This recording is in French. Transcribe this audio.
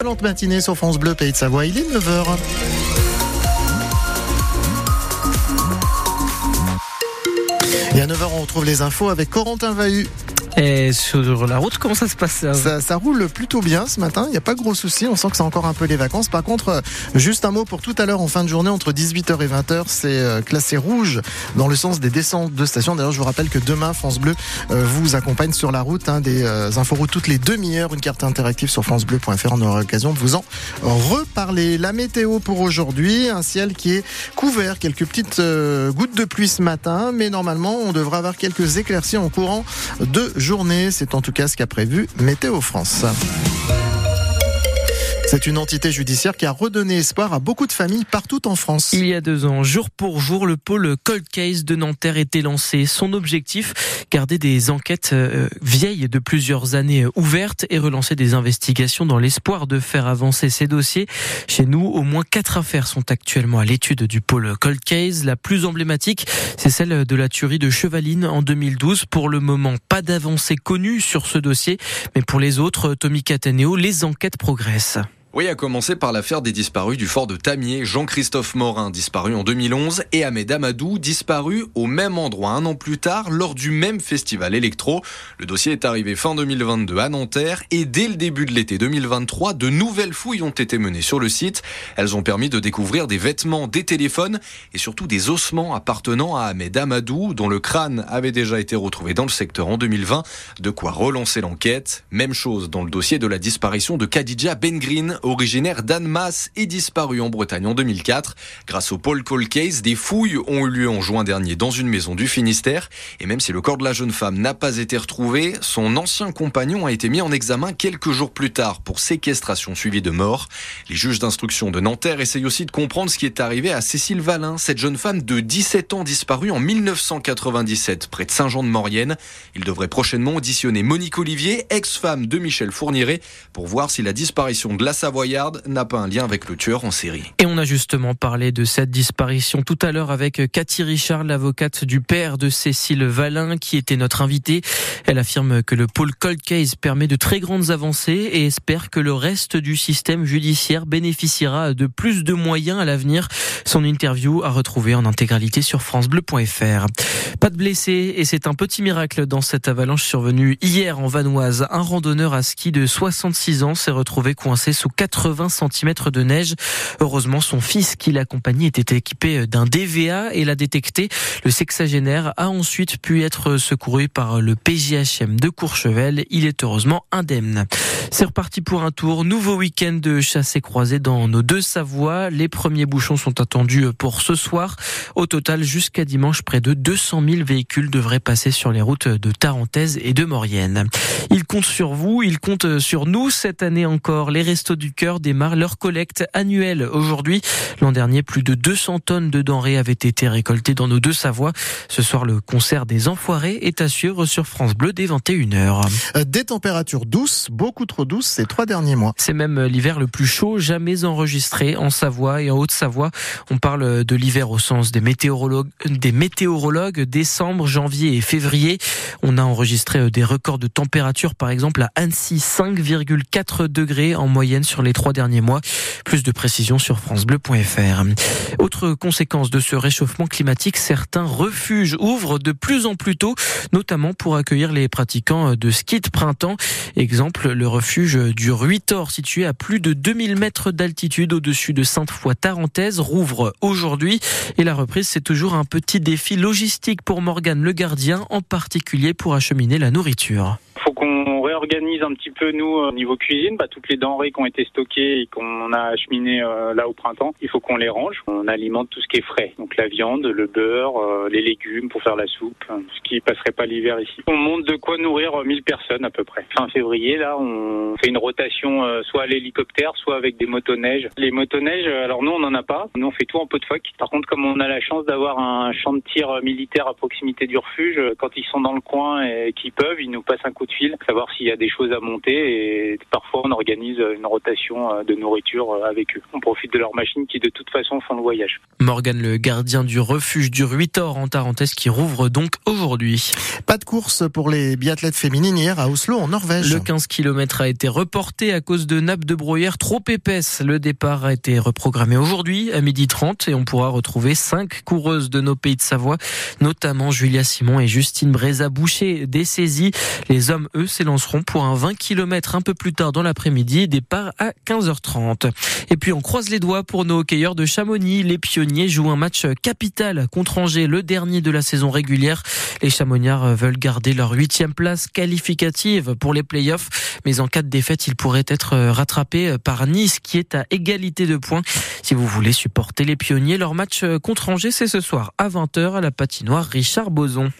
Excellente matinée sur France Bleu, Pays de Savoie, il est 9h. Et à 9h, on retrouve les infos avec Corentin Vahu. Et sur la route, comment ça se passe ça, ça, roule plutôt bien ce matin, il n'y a pas de gros soucis, on sent que c'est encore un peu les vacances. Par contre, euh, juste un mot pour tout à l'heure en fin de journée, entre 18h et 20h, c'est euh, classé rouge dans le sens des descentes de station. D'ailleurs, je vous rappelle que demain, France Bleu euh, vous accompagne sur la route, hein, des inforoutes toutes les demi-heures, une carte interactive sur francebleu.fr, on aura l'occasion de vous en reparler. La météo pour aujourd'hui, un ciel qui est couvert, quelques petites gouttes de pluie ce matin, mais normalement, on devra avoir quelques éclaircies en courant de journée. C'est en tout cas ce qu'a prévu Météo France. C'est une entité judiciaire qui a redonné espoir à beaucoup de familles partout en France. Il y a deux ans, jour pour jour, le pôle Cold Case de Nanterre était lancé. Son objectif, garder des enquêtes euh, vieilles de plusieurs années ouvertes et relancer des investigations dans l'espoir de faire avancer ces dossiers. Chez nous, au moins quatre affaires sont actuellement à l'étude du pôle Cold Case. La plus emblématique, c'est celle de la tuerie de Chevaline en 2012. Pour le moment, pas d'avancée connue sur ce dossier, mais pour les autres, Tommy Cataneo, les enquêtes progressent. Oui, à commencer par l'affaire des disparus du fort de Tamier, Jean-Christophe Morin, disparu en 2011, et Ahmed Amadou, disparu au même endroit un an plus tard, lors du même festival électro. Le dossier est arrivé fin 2022 à Nanterre, et dès le début de l'été 2023, de nouvelles fouilles ont été menées sur le site. Elles ont permis de découvrir des vêtements, des téléphones, et surtout des ossements appartenant à Ahmed Amadou, dont le crâne avait déjà été retrouvé dans le secteur en 2020. De quoi relancer l'enquête. Même chose dans le dossier de la disparition de Khadija Originaire d'Annemasse et disparu en Bretagne en 2004. Grâce au Paul Cole Case, des fouilles ont eu lieu en juin dernier dans une maison du Finistère. Et même si le corps de la jeune femme n'a pas été retrouvé, son ancien compagnon a été mis en examen quelques jours plus tard pour séquestration suivie de mort. Les juges d'instruction de Nanterre essayent aussi de comprendre ce qui est arrivé à Cécile Valin, cette jeune femme de 17 ans disparue en 1997 près de Saint-Jean-de-Maurienne. Il devrait prochainement auditionner Monique Olivier, ex-femme de Michel Fourniret, pour voir si la disparition de la Savoyarde n'a pas un lien avec le tueur en série. Et on a justement parlé de cette disparition tout à l'heure avec Cathy Richard, l'avocate du père de Cécile Valin, qui était notre invitée. Elle affirme que le pôle Cold Case permet de très grandes avancées et espère que le reste du système judiciaire bénéficiera de plus de moyens à l'avenir. Son interview à retrouver en intégralité sur francebleu.fr. Pas de blessés et c'est un petit miracle dans cette avalanche survenue hier en Vanoise. Un randonneur à ski de 66 ans s'est retrouvé coincé sous 80 cm de neige. Heureusement, son fils qui l'accompagnait était équipé d'un DVA et l'a détecté. Le sexagénaire a ensuite pu être secouru par le PJHM de Courchevel. Il est heureusement indemne. C'est reparti pour un tour. Nouveau week-end de chasse et croisée dans nos deux Savoies. Les premiers bouchons sont attendus pour ce soir. Au total, jusqu'à dimanche, près de 200 000 véhicules devraient passer sur les routes de Tarentaise et de Maurienne. Ils comptent sur vous, ils comptent sur nous cette année encore. Les Restos du Cœur démarrent leur collecte annuelle aujourd'hui. L'an dernier, plus de 200 tonnes de denrées avaient été récoltées dans nos deux Savoies. Ce soir, le concert des Enfoirés est à suivre sur France Bleu dès 21h. Euh, des températures douces, beaucoup trop douces ces trois derniers mois. C'est même l'hiver le plus chaud jamais enregistré en Savoie et en Haute-Savoie. On parle de l'hiver au sens des météorologues, des météorologues, décembre, janvier et février. On a enregistré des records de température, par exemple à Annecy, 5,4 degrés en moyenne sur les trois derniers mois. Plus de précisions sur francebleu.fr. Autre conséquence de ce réchauffement climatique, certains refuges ouvrent de plus en plus tôt, notamment pour accueillir les pratiquants de ski de printemps. Exemple, le refuge du Ruitor, situé à plus de 2000 mètres d'altitude au-dessus de Sainte-Foy-Tarentaise, rouvre aujourd'hui. Et la reprise, c'est toujours un petit défi logistique pour Morgane Le Gardien, en particulier pour acheminer la nourriture organise un petit peu nous au niveau cuisine, bah, toutes les denrées qui ont été stockées et qu'on a acheminées euh, là au printemps, il faut qu'on les range. On alimente tout ce qui est frais, donc la viande, le beurre, euh, les légumes pour faire la soupe, hein, ce qui passerait pas l'hiver ici. On monte de quoi nourrir 1000 personnes à peu près. Fin février là, on fait une rotation euh, soit à l'hélicoptère, soit avec des motoneiges. Les motoneiges, alors nous on n'en a pas. Nous on fait tout en pot de phoque. Par contre, comme on a la chance d'avoir un champ de tir militaire à proximité du refuge, quand ils sont dans le coin et qu'ils peuvent, ils nous passent un coup de fil, savoir s'il y a des choses à monter et parfois on organise une rotation de nourriture avec eux. On profite de leurs machines qui de toute façon font le voyage. Morgan, le gardien du refuge du Ruitor en Tarentaise qui rouvre donc aujourd'hui. Pas de course pour les biathlètes féminines hier à Oslo en Norvège. Le 15 km a été reporté à cause de nappes de brouillard trop épaisses. Le départ a été reprogrammé aujourd'hui à 12h30 et on pourra retrouver cinq coureuses de nos pays de Savoie, notamment Julia Simon et Justine Bréza-Boucher dessaisies. Les hommes, eux, s'élanceront pour un 20 km un peu plus tard dans l'après-midi, départ à 15h30. Et puis on croise les doigts pour nos hockeyeurs de Chamonix. Les pionniers jouent un match capital contre Angers, le dernier de la saison régulière. Les Chamoniards veulent garder leur huitième place qualificative pour les playoffs, mais en cas de défaite, ils pourraient être rattrapés par Nice qui est à égalité de points. Si vous voulez supporter les pionniers, leur match contre Angers, c'est ce soir à 20h à la patinoire Richard Boson.